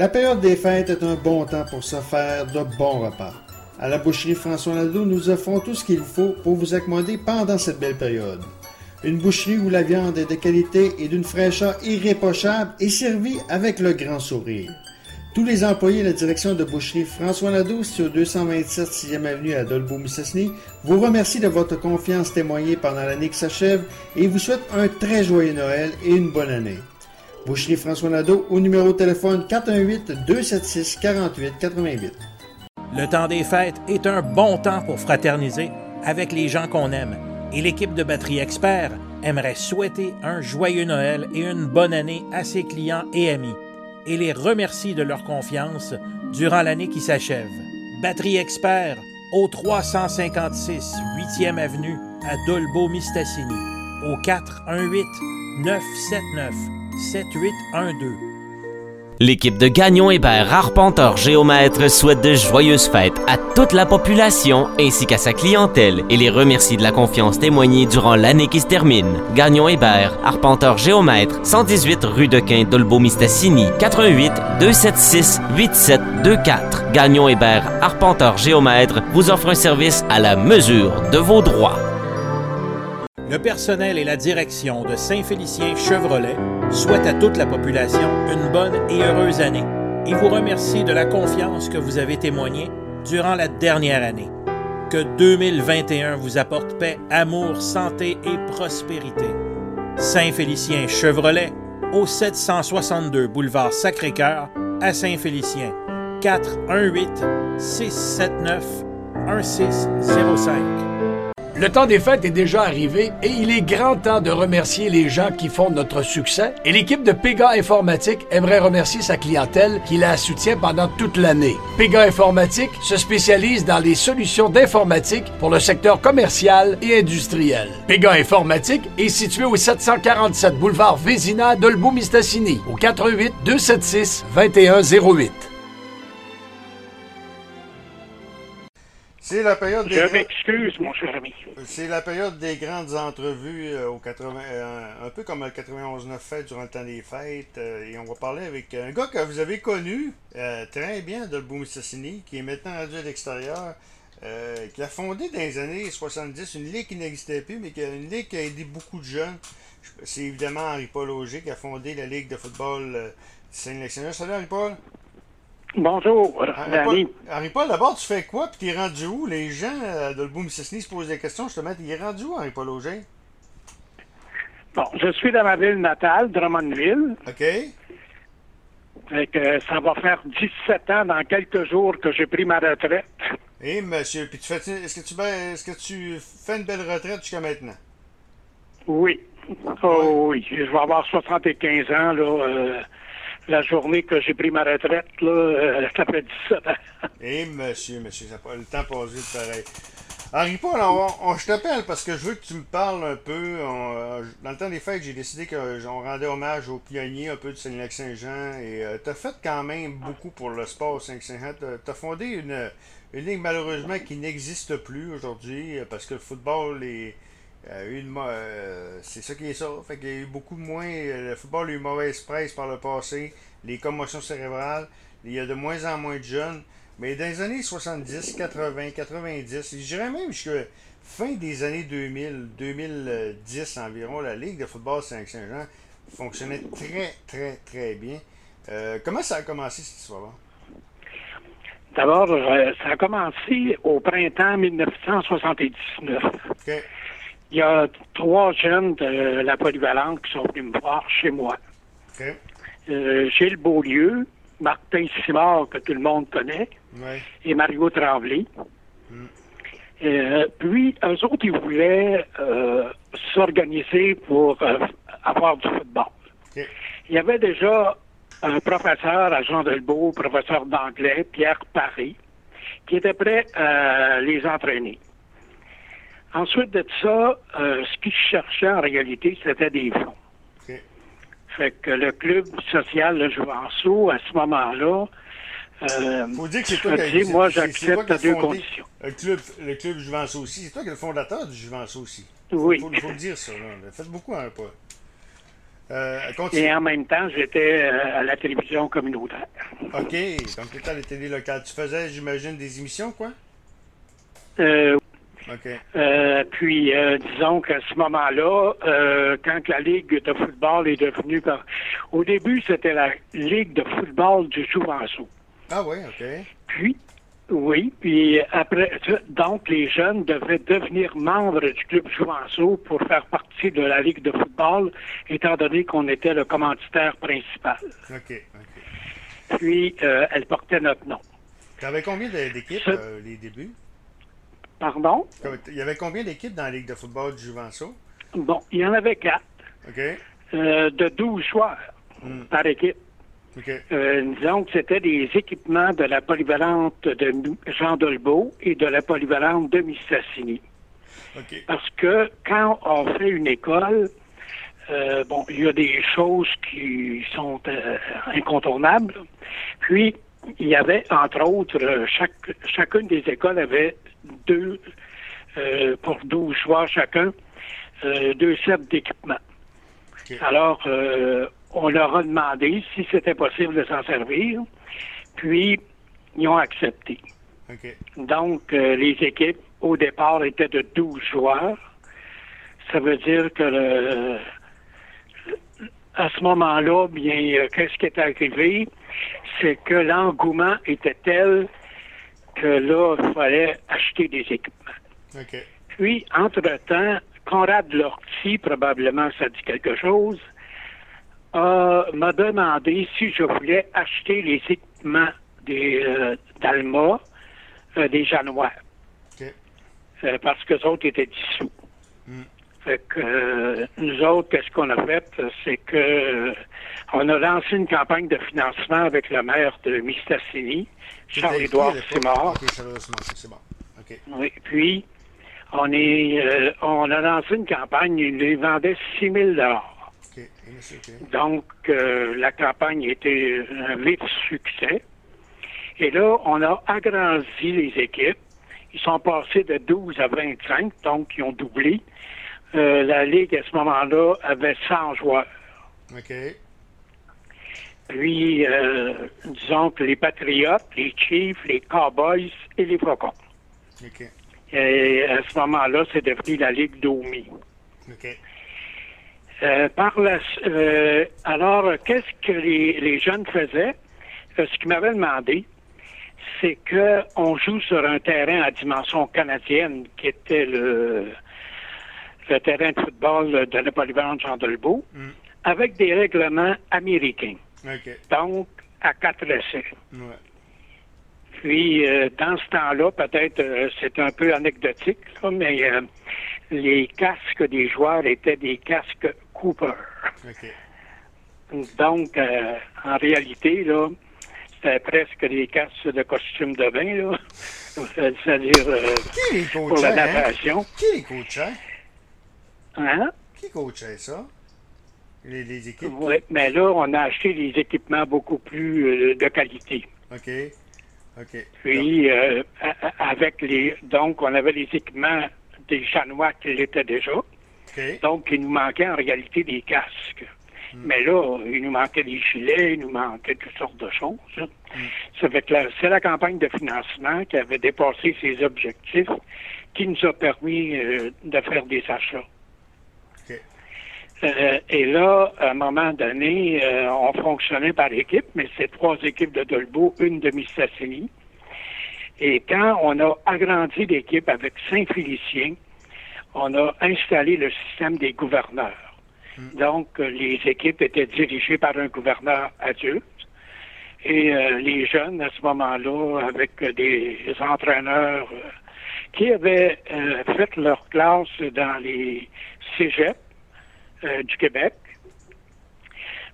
La période des fêtes est un bon temps pour se faire de bons repas. À la boucherie François Nadeau, nous offrons tout ce qu'il faut pour vous accommoder pendant cette belle période. Une boucherie où la viande est de qualité et d'une fraîcheur irréprochable et servie avec le grand sourire. Tous les employés de la direction de boucherie François Nadeau, sur 227 6e avenue à Dolbeau-Mistassini, vous remercient de votre confiance témoignée pendant l'année qui s'achève et vous souhaitent un très joyeux Noël et une bonne année. Boucherie François Nadeau au numéro de téléphone 418-276-4888. Le temps des fêtes est un bon temps pour fraterniser avec les gens qu'on aime. Et l'équipe de Batterie Expert aimerait souhaiter un joyeux Noël et une bonne année à ses clients et amis. Et les remercie de leur confiance durant l'année qui s'achève. Batterie Expert au 356 8e Avenue à Dolbeau-Mistassini au 418 979 7812. L'équipe de Gagnon Hébert Arpenteur Géomètre souhaite de joyeuses fêtes à toute la population ainsi qu'à sa clientèle et les remercie de la confiance témoignée durant l'année qui se termine. Gagnon Hébert Arpenteur Géomètre 118 rue de Quin Dolbeau-Mistassini 88 276 8724. Gagnon Hébert Arpenteur Géomètre vous offre un service à la mesure de vos droits. Le personnel et la direction de Saint-Félicien Chevrolet souhaitent à toute la population une bonne et heureuse année et vous remercie de la confiance que vous avez témoignée durant la dernière année. Que 2021 vous apporte paix, amour, santé et prospérité. Saint-Félicien Chevrolet au 762 boulevard Sacré-Cœur à Saint-Félicien. 418 679 1605. Le temps des fêtes est déjà arrivé et il est grand temps de remercier les gens qui font notre succès. Et l'équipe de Pega Informatique aimerait remercier sa clientèle qui la soutient pendant toute l'année. Pega Informatique se spécialise dans les solutions d'informatique pour le secteur commercial et industriel. Pega Informatique est situé au 747 boulevard Vézina d'Olbeau-Mistassini au 88 276 2108. C'est la période des Je m'excuse, mon cher ami. C'est la période des grandes entrevues euh, au 80, euh, un peu comme le 91-9 fêtes durant le temps des fêtes. euh, et on va parler avec un gars que vous avez connu très bien de Mistassini, qui est maintenant rendu à l'extérieur, qui a fondé dans les années 70 une ligue qui n'existait plus, mais qui a une ligue qui a aidé beaucoup de jeunes. Je- C'est évidemment Henri-Paul Auger qui a fondé la Ligue de football euh, Saint-Lexington. Salut Henri-Paul. Bonjour, Danny. Henri-Paul, Henri-Paul, d'abord, tu fais quoi? Puis t'es rendu où? Les gens euh, de Mistassini se posent des questions. Je te mets, il est rendu où, Henri-Paul Auger? Bon, je suis dans ma ville natale, Drummondville. OK. Fait que ça va faire 17 ans dans quelques jours que j'ai pris ma retraite. Et monsieur, puis tu fais, est-ce que tu ben- est-ce que tu fais une belle retraite jusqu'à maintenant? Oui. Oh oui. Je vais avoir 75 ans, là. euh, la journée que j'ai pris ma retraite, là, euh, ça fait 17 ans. Et monsieur, monsieur, ça, pas- le temps vite pareil. Henri-Paul, on, on- je t'appelle parce que je veux que tu me parles un peu. euh, dans le temps des fêtes, j'ai décidé qu'on rendait hommage aux pionniers un peu de Saint-Lac-Saint-Jean et tu as fait quand même beaucoup pour le sport Saint-Saint-Jean. Tu as fondé une, une ligue malheureusement qui n'existe plus aujourd'hui euh, parce que le football est. a eu une mo- euh, c'est ça qui est ça. Fait qu'il y a eu beaucoup moins. euh, Le football a eu une mauvaise presse par le passé. Les commotions cérébrales. Il y a de moins en moins de jeunes. Mais dans les années 70, 80, 90, je dirais même jusqu'à fin des années 2000, 2010 environ, la Ligue de football Saint-Saint-Jean fonctionnait très, très, très bien. Euh, comment ça a commencé cette histoire-là? D'abord, euh, ça a commencé au printemps 1979. OK. Il y a trois jeunes de la polyvalente qui sont venus me voir chez moi. Euh, Gilles Beaulieu, Martin Simard, que tout le monde connaît, Ouais. et Mario Tremblay. Euh, puis, eux autres, ils voulaient euh, s'organiser pour avoir du football. Il y avait déjà un professeur à Jean Delbeau, professeur d'anglais, Pierre Paré, qui était prêt à les entraîner. Ensuite de ça, euh, ce qu'ils cherchaient en réalité, c'était des fonds. Fait que le club social de Juvenceau, à ce moment-là, euh, Faut dire que c'est toi qui moi, j'accepte à deux fondé conditions. Le club, le club Juvenceau aussi. C'est toi qui es le fondateur du Juvenceau aussi. Oui. Il faut, faut le dire ça. Là. Faites beaucoup, hein, pas. Euh. Et en même temps, j'étais euh, à la télévision communautaire. OK. Donc, tu étais à la télé locale. Tu faisais, j'imagine, des émissions, quoi? Euh, Euh, puis, euh, disons qu'à ce moment-là, euh, quand la Ligue de football est devenue... par- Au début, c'était la Ligue de football du Jouvenceau. Ah, oui, OK. Puis, oui, puis après, donc les jeunes devaient devenir membres du club Jouvenceau pour faire partie de la Ligue de football, étant donné qu'on était le commanditaire principal. OK. OK. Puis, elle portait notre nom. Tu avais combien d'équipes, les débuts? Pardon? Il y avait combien d'équipes dans la Ligue de football du Juvenceau? Bon, il y en avait quatre, OK. euh, de 12 joueurs Hmm. par équipe. OK. Euh, disons que c'était des équipements de la polyvalente de Jean Dolbeau et de la polyvalente de Mistassini. OK. Parce que quand on fait une école, euh, bon, il y a des choses qui sont euh, incontournables. Puis, il y avait, entre autres, chaque, chacune des écoles avait deux, euh, pour 12 joueurs chacun, euh, deux sets d'équipements. OK. Alors, euh, on leur a demandé si c'était possible de s'en servir, puis ils ont accepté. Donc, les équipes, au départ, étaient de 12 joueurs. Ça veut dire que le- à ce moment-là, bien, qu'est-ce qui est arrivé? C'est que l'engouement était tel que là, il fallait acheter des équipements. Puis, entre-temps, Conrad Lortie, probablement ça dit quelque chose, m'a demandé si je voulais acheter les équipements des euh, d'Alma, euh, des Janois, euh, parce que les autres étaient dissous. Mm. Fait que nous autres, qu'est-ce qu'on a fait? C'est que on a lancé une campagne de financement avec le maire de Mistassini, Charles-Édouard? Simard. Oui, puis on est euh, on a lancé une campagne, il les vendait 6 000 OK. Et monsieur, OK. Donc euh, la campagne était un vif succès. Et là, on a agrandi les équipes. Ils sont passés de 12 à 25, donc ils ont doublé. Euh, la Ligue, à ce moment-là, avait 100 joueurs. OK. Puis, euh, disons que les Patriotes, les Chiefs, les Cowboys et les Faucons. OK. Et à ce moment-là, c'est devenu la Ligue d'Omi. OK. Euh, par la, euh, alors, qu'est-ce que les, les jeunes faisaient? Euh, ce qu'ils m'avaient demandé, c'est que on joue sur un terrain à dimension canadienne, qui était le, le terrain de football de la polyvalente Jean Dolbeau, Mm. avec des règlements américains. Donc, à quatre essais. Ouais. Puis, euh, dans ce temps-là, peut-être euh, c'est un peu anecdotique, là, mais euh, les casques des joueurs étaient des casques Cooper. Donc, en réalité, là, c'était presque des casques de costume de bain, là. C'est-à-dire pour la hein? natation. Qui? Hein? Qui coachait ça? Les, les équipes? Oui, mais là, on a acheté des équipements beaucoup plus euh, de qualité. OK. OK. Puis, euh, avec les. Donc, on avait les équipements des Chanois qui l'étaient déjà. OK. Donc, il nous manquait en réalité des casques. Mais là, il nous manquait des gilets, il nous manquait toutes sortes de choses. hein. Ça fait que la- c'est la campagne de financement qui avait dépassé ses objectifs qui nous a permis euh, de faire des achats. Euh, et là, à un moment donné, euh, on fonctionnait par équipe, mais c'est trois équipes de Dolbeau, une de Mistassini. Et quand on a agrandi l'équipe avec Saint-Félicien, on a installé le système des gouverneurs. Donc, euh, les équipes étaient dirigées par un gouverneur adulte. Et euh, les jeunes, à ce moment-là, avec des entraîneurs qui avaient fait leur classe dans les cégeps euh, du Québec.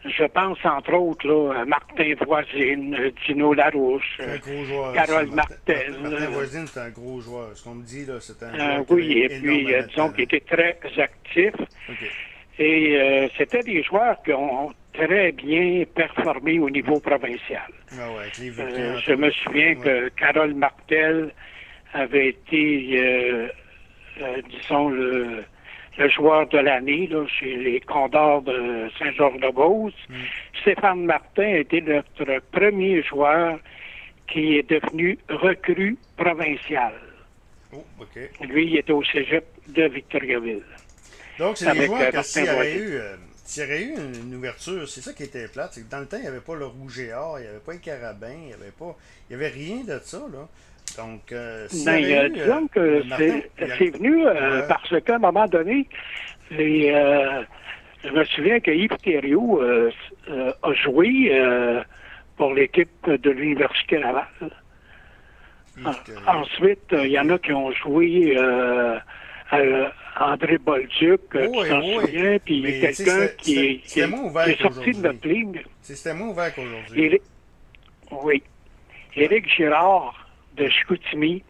Je pense, entre autres, là, à Martin Voisine, euh, Dino Larouche, euh, joueur. Carole Martel. Martin Voisine, c'est un gros joueur. Ce qu'on me dit, là, c'est un joueur oui, et puis, disons qu'il était très actif. Et euh, c'était des joueurs qui ont très bien performé au niveau provincial. Ah ouais, Euh, je me souviens Ouais. que Carole Martel avait été, disons, le, le joueur de l'année là, chez les Condors de Saint-Georges-de-Beauce. Stéphane Martin a été notre premier joueur qui est devenu recrue provincial. Oh. Lui, il était au cégep de Victoriaville. Donc, c'est des joueurs euh, que s'il y avait eu, euh, y eu une, une ouverture, c'est ça qui était plate, que dans le temps, il n'y avait pas le rouge et or, il n'y avait pas le carabin, il n'y avait pas. Il n'y avait rien de ça, là. Donc, euh, Ben, euh, disons euh, que Martin, c'est venu euh, parce qu'à un moment donné, les, euh, je me souviens que Yves Thériault euh, euh, a joué euh, pour l'équipe de l'Université Laval. Ensuite, euh, il y en a qui ont joué euh, à- André Bolduc, euh, Oui, tu t'en oui. souviens, puis quelqu'un qui, est- qui, sorti de notre ligne. c'est- C'était moins ouvert qu'aujourd'hui. Éric- oui. Éric Girard de Chicoutimi,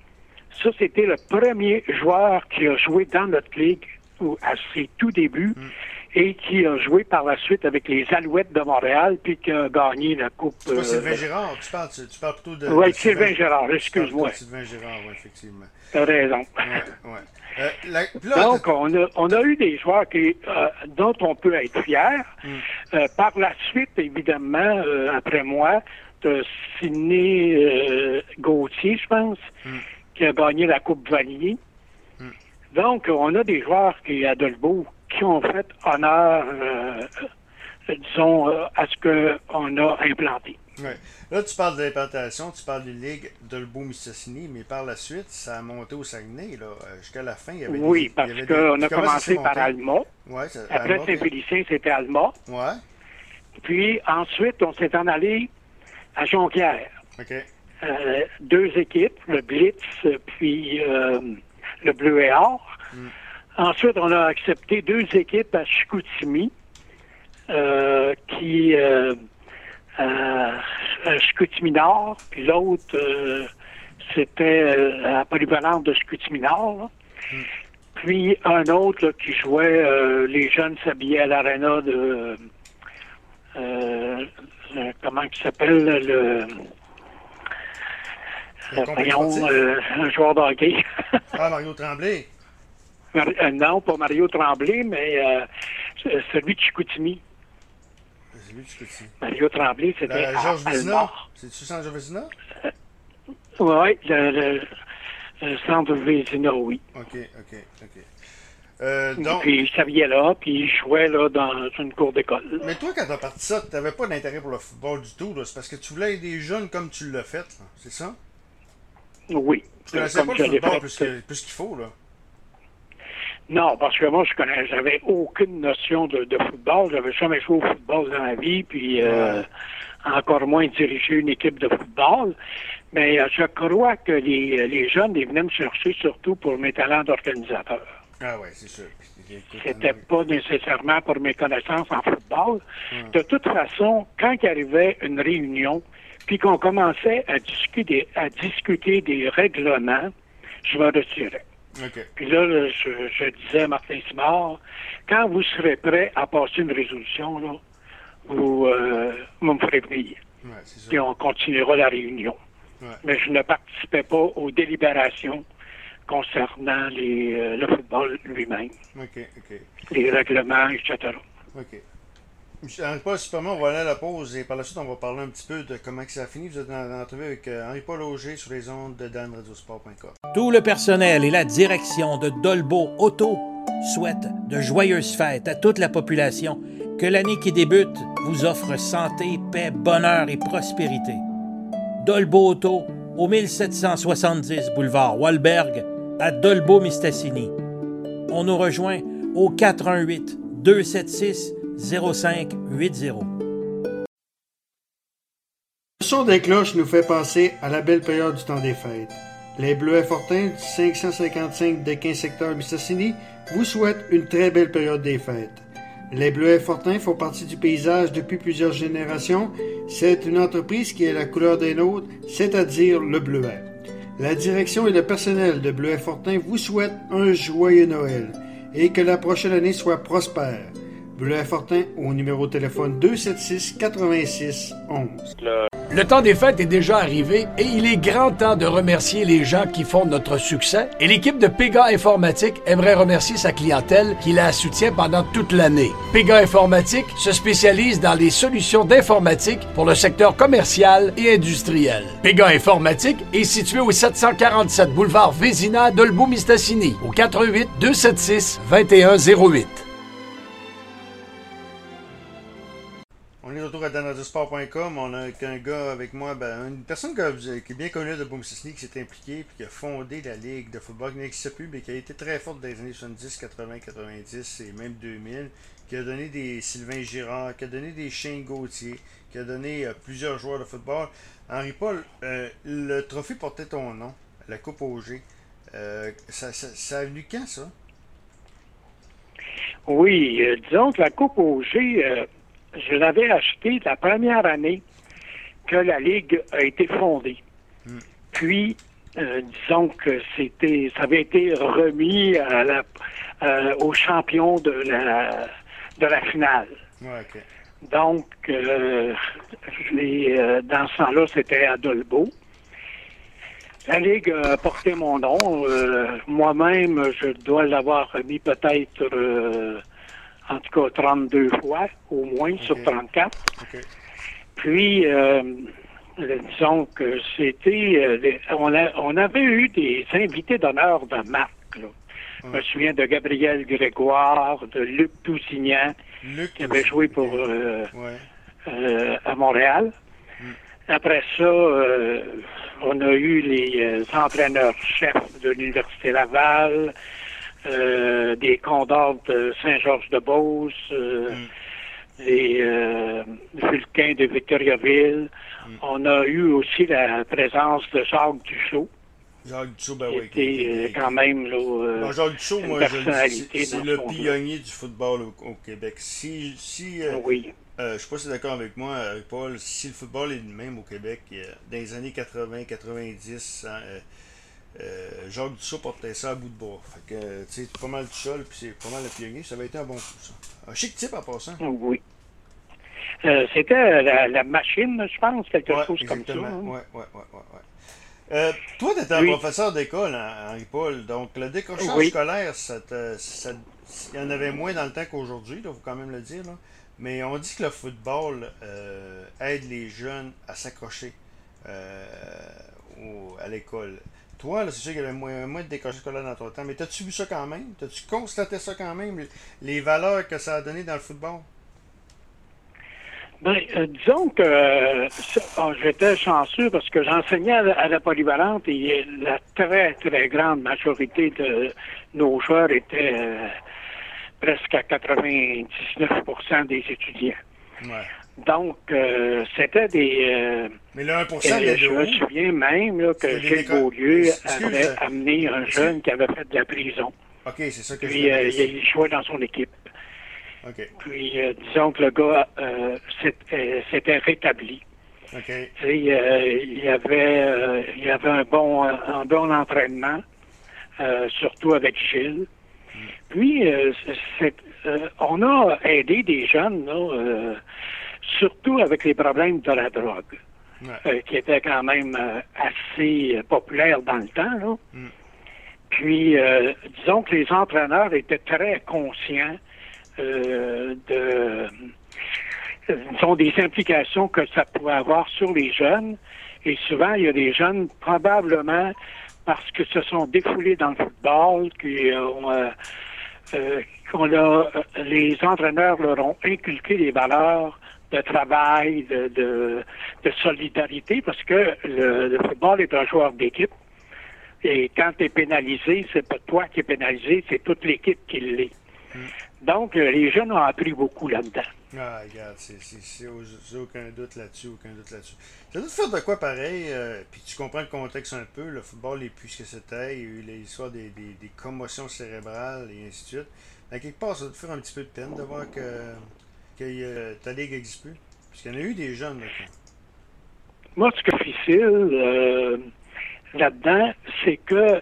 ça c'était le premier joueur qui a joué dans notre ligue ou à ses tout débuts Mm. et qui a joué par la suite avec les Alouettes de Montréal puis qui a gagné la Coupe. C'est pas euh, Sylvain Gérard, tu parles, tu, tu parles plutôt de. Oui, de Sylvain Gérard, excuse-moi. Sylvain Gérard, oui, effectivement. T'as raison. Ouais, ouais. Euh, la- puis là, Donc, on a, on a eu des joueurs qui, euh, dont on peut être fier. Mm. Euh, par la suite, évidemment, après moi, Sidney euh, Gauthier, je pense, Mm. qui a gagné la Coupe Vanier. Mm. Donc, on a des joueurs qui, à Dolbeau qui ont fait honneur, euh, disons, euh, à ce qu'on a implanté. ouais. là, tu parles de l'implantation, tu parles d'une ligue de Lebeau-Mistassini, mais par la suite, ça a monté au Saguenay, là. euh, Jusqu'à la fin, il y avait Oui, des- parce qu'on a commencé par? Alma. Ouais, Après. Saint-Félicien, c'était Alma. Ouais, Puis ensuite, on s'est en allé à Jonquière. Euh, deux équipes, le Blitz puis euh, le Bleu et Or. Ensuite, on a accepté deux équipes à Chicoutimi euh, qui à, Chicoutimi Nord, puis l'autre c'était à Polyvalente de Chicoutimi Nord. là. Puis un autre là, qui jouait, les jeunes s'habillaient à l'aréna de euh, comment il s'appelle le Le euh, voyons, euh, un joueur de hockey. Ah, Mario Tremblay. Euh, non, pas Mario Tremblay, mais euh, celui de Chicoutimi. C'est lui, tu peux Mario Tremblay, c'était Georges Vézina. C'est-tu Georges Vézina? Oui, le, le, le centre Vézina, oui. Ok, ok, ok. Euh, donc, Puis il s'habillait là, puis il jouait là dans une cour d'école. mais toi, quand t'as parti ça, t'avais pas d'intérêt pour le football du tout. C'est parce que tu voulais aider des jeunes comme tu l'as fait. C'est ça? Oui. Tu connaissais pas je le football plus qu'il faut, là. Non, parce que moi, je connais, j'avais aucune notion de, de football. J'avais jamais joué au football dans ma vie, puis euh, encore moins dirigé une équipe de football. Mais euh, je crois que les, les jeunes, ils venaient me chercher surtout pour mes talents d'organisateur. Ah ouais, c'est sûr. C'était pas nécessairement pour mes connaissances en football. De toute façon, quand il arrivait une réunion, puis qu'on commençait à discuter, à discuter des règlements, je me retirais. Puis là, je, je disais à Martin Simard, quand vous serez prêt à passer une résolution, là, vous, euh, vous me ferez venir. Ouais. Puis on continuera la réunion. Ouais. Mais je ne participais pas aux délibérations concernant les, euh, le football lui-même, Ok, ok. les règlements, etc. Ok. Michel Paul Superman, on va aller à la pause et par la suite, on va parler un petit peu de comment que ça a fini. Vous êtes dans l'entrevue avec euh, Henri-Paul Auger sur les ondes de danradiosport.com. Tout le personnel et la direction de Dolbo Auto souhaitent de joyeuses fêtes à toute la population. Que l'année qui débute vous offre santé, paix, bonheur et prospérité. Dolbo Auto au 1770 boulevard Walberg à Dolbo-Mistassini. On nous rejoint au 418 276 0580. Le son des cloches nous fait penser à la belle période du temps des fêtes. Les Bleuets Fortins du 555 des 15 secteurs Mistassini vous souhaitent une très belle période des fêtes. Les Bleuets Fortins font partie du paysage depuis plusieurs générations. C'est une entreprise qui est la couleur des nôtres, c'est-à-dire le bleuet. La direction et le personnel de Bleuet Fortin vous souhaitent un joyeux Noël et que la prochaine année soit prospère. Bleuet Fortin au numéro de téléphone 276 86 11. Le temps des fêtes est déjà arrivé et il est grand temps de remercier les gens qui font notre succès. Et l'équipe de Pega Informatique aimerait remercier sa clientèle qui la soutient pendant toute l'année. Pega Informatique se spécialise dans les solutions d'informatique pour le secteur commercial et industriel. Pega Informatique est situé au 747 boulevard Vézina d'Olbeau-Mistassini au 88 276 2108. danadesport.com. On a un gars avec moi, ben, une personne qui est bien connue de Boomsisney, qui s'est impliquée puis qui a fondé la ligue de football qui n'existe plus, mais qui a été très forte dans les années 70, 80, 90 et même 2000, qui a donné des Sylvain Girard, qui a donné des Shane Gauthier, qui a donné euh, plusieurs joueurs de football. Henri-Paul, euh, le trophée portait ton nom, la Coupe OG. Euh, ça, a venu quand, ça? Oui, disons que la Coupe OG, je l'avais achetée la première année que la Ligue a été fondée. Puis, euh, disons que c'était, ça avait été remis à la, euh, aux champions de la, de la finale. Ouais. Donc, euh, euh, dans ce temps-là, c'était à Dolbeau. La Ligue a porté mon nom. Euh, moi-même, je dois l'avoir remis peut-être, en tout cas, 32 fois, au moins, sur 34. Ok. Puis, euh, disons que c'était... euh, on, on avait eu des invités d'honneur de marque. là. Je me souviens de Gabriel Grégoire, de Luc Tousignan, Luc, qui avait joué pour... euh, Ouais. euh, à Montréal. Après ça, euh, on a eu les entraîneurs-chefs de l'Université Laval, euh, des Condors de Saint-Georges-de-Beauce, euh, les euh, Vulcains de Victoriaville. On a eu aussi la présence de Jacques Dussault, Jacques Duchot, ben qui oui. était euh, quand même là, euh, Non, Jacques une moi, c'est le pionnier du football au, au Québec. Si, si euh, oui. euh, je sais pas si tu es d'accord avec moi, euh, Paul, si le football est le même au Québec, euh, dans les années 80, 90, hein, euh, euh, Jacques Duchot portait ça à bout de bois. Fait que, tu sais, c'est pas mal du sol, puis c'est pas mal le pionnier. Ça avait été un bon coup, ça. Un chic type en passant. Oui. Euh, C'était la, la machine, je pense, quelque Ouais, chose comme ça. exactement. hein. Ouais, ouais, ouais. Euh, toi, tu étais un Oui. professeur d'école, hein, Henri-Paul. Donc, le décrochage Oui. scolaire, ça te- ça- il y en avait moins dans le temps qu'aujourd'hui, il faut quand même le dire. là. Mais on dit que le football euh, aide les jeunes à s'accrocher à l'école. Toi, là, c'est sûr qu'il y avait moins, moins de décrochage scolaire dans ton temps, mais t'as-tu vu ça quand même? T'as-tu constaté ça quand même, les- valeurs que ça a donné dans le football? Ben, euh, disons que euh, oh, j'étais chanceux parce que j'enseignais à, la- à la polyvalente et la très, très grande majorité de nos joueurs étaient euh, presque à 99% des étudiants. Ouais. Donc, euh, c'était des... euh, Mais le 1%, et il y a je me souviens même là, que Gilles Beaulieu avait euh, amené un jeune qui avait fait de la prison. Ok, c'est ça que Puis je euh, il jouait dans son équipe. Ok, Puis, euh, disons que le gars euh, euh, s'était rétabli. ok. Tu sais, euh, il y avait, euh, il avait un bon, un bon entraînement, euh, surtout avec Gilles. Puis, euh, c'est- euh, on a aidé des jeunes, là, euh, surtout avec les problèmes de la drogue, Ouais. euh, qui étaient quand même euh, assez euh, populaires dans le temps. Là. Mm. Puis, disons que les entraîneurs étaient très conscients de des implications que ça pouvait avoir sur les jeunes. Et souvent, il y a des jeunes, probablement parce que se sont défoulés dans le football, qui ont, euh, euh, qu'on les entraîneurs leur ont inculqué des valeurs de travail, de, de, de solidarité, parce que le, le football est un joueur d'équipe. Et quand tu es pénalisé, c'est pas toi qui es pénalisé, c'est toute l'équipe qui l'est. Donc, euh, les jeunes ont appris beaucoup là-dedans. Ah, regarde, c'est, c'est, c'est au- c'est aucun doute là-dessus, aucun doute là-dessus. Ça doit te faire de quoi pareil, euh, puis tu comprends le contexte un peu, le football n'est plus ce que c'était, il y a eu l'histoire des, des, des commotions cérébrales et ainsi de suite. À quelque part, ça doit te faire un petit peu de peine de voir que, que euh, ta ligue n'existe plus. Parce qu'il y en a eu des jeunes là. Moi, ce que difficile euh, là-dedans, c'est que euh,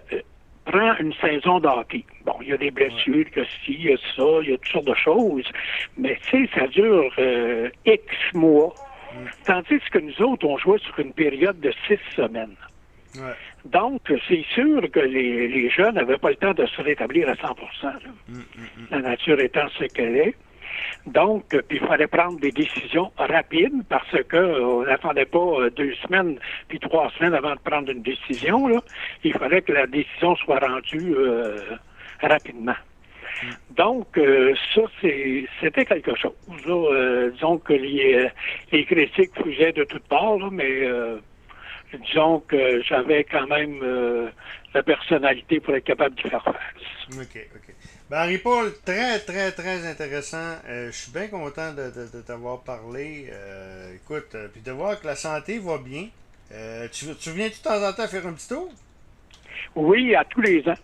prends une saison d'hockey. Bon, il y a des blessures, il y a ci, il y a ça, il y a toutes sortes de choses, mais tu sais, ça dure euh, X mois. Tandis que nous autres, on jouait sur une période de six semaines. Ouais. Donc, c'est sûr que les, les jeunes n'avaient pas le temps de se rétablir à 100 là. La nature étant ce qu'elle est. Donc, puis il fallait prendre des décisions rapides parce que euh, on n'attendait pas euh, deux semaines puis trois semaines avant de prendre une décision. Il fallait que la décision soit rendue euh, rapidement. Donc, euh, ça, c'était quelque chose. Disons que les, critiques fusaient de toutes parts, là, mais disons que j'avais quand même la personnalité pour être capable d'y faire face. OK, OK. Ben, Henri-Paul, très, très, très intéressant. Euh, je suis bien content de, de- de t'avoir parlé. Euh, écoute, euh, puis de voir que la santé va bien. Tu, tu viens de temps en temps faire un petit tour? Oui, à tous les ans.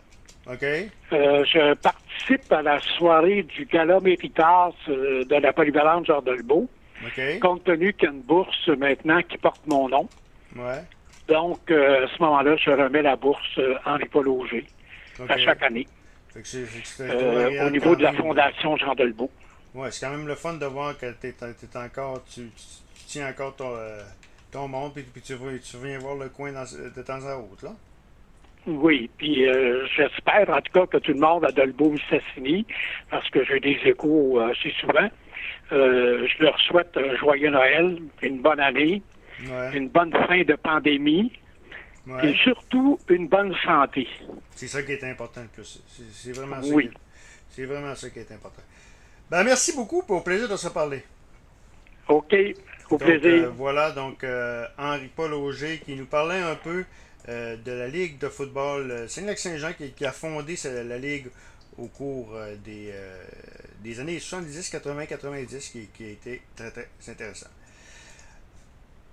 OK. Je participe à la soirée du Gala Méritas de la polyvalente Jean Delbeau, OK. compte tenu qu'il y a une bourse maintenant qui porte mon nom. Ouais. Donc, à ce moment-là, je remets la bourse euh, Henri-Paul Auger à chaque année Fait que euh, au niveau de la. Fondation Jean Delbeau. Ouais, c'est quand même le fun de voir que encore, tu, tu- tu tiens encore ton, euh, ton monde, puis, puis tu, viens voir le coin dans- de temps à autre, là. Oui, puis euh, j'espère en tout cas que tout le monde à Dolbeau Sassini, parce que j'ai des échos assez souvent. Je leur souhaite un joyeux Noël, une bonne année, Ouais. une bonne fin de pandémie ouais. et surtout une bonne santé. C'est ça qui est important le plus. C'est, vraiment ça. Oui. qui est- c'est vraiment ça qui est important. Ben, merci beaucoup, pour au plaisir de se parler. OK, au Donc, plaisir. euh, voilà, donc euh, Henri-Paul Auger qui nous parlait un peu euh, de la Ligue de football Saint-Lac-Saint-Jean qui, qui a fondé la Ligue au cours des, des années 70, 80, 90 qui, qui a été très très intéressant.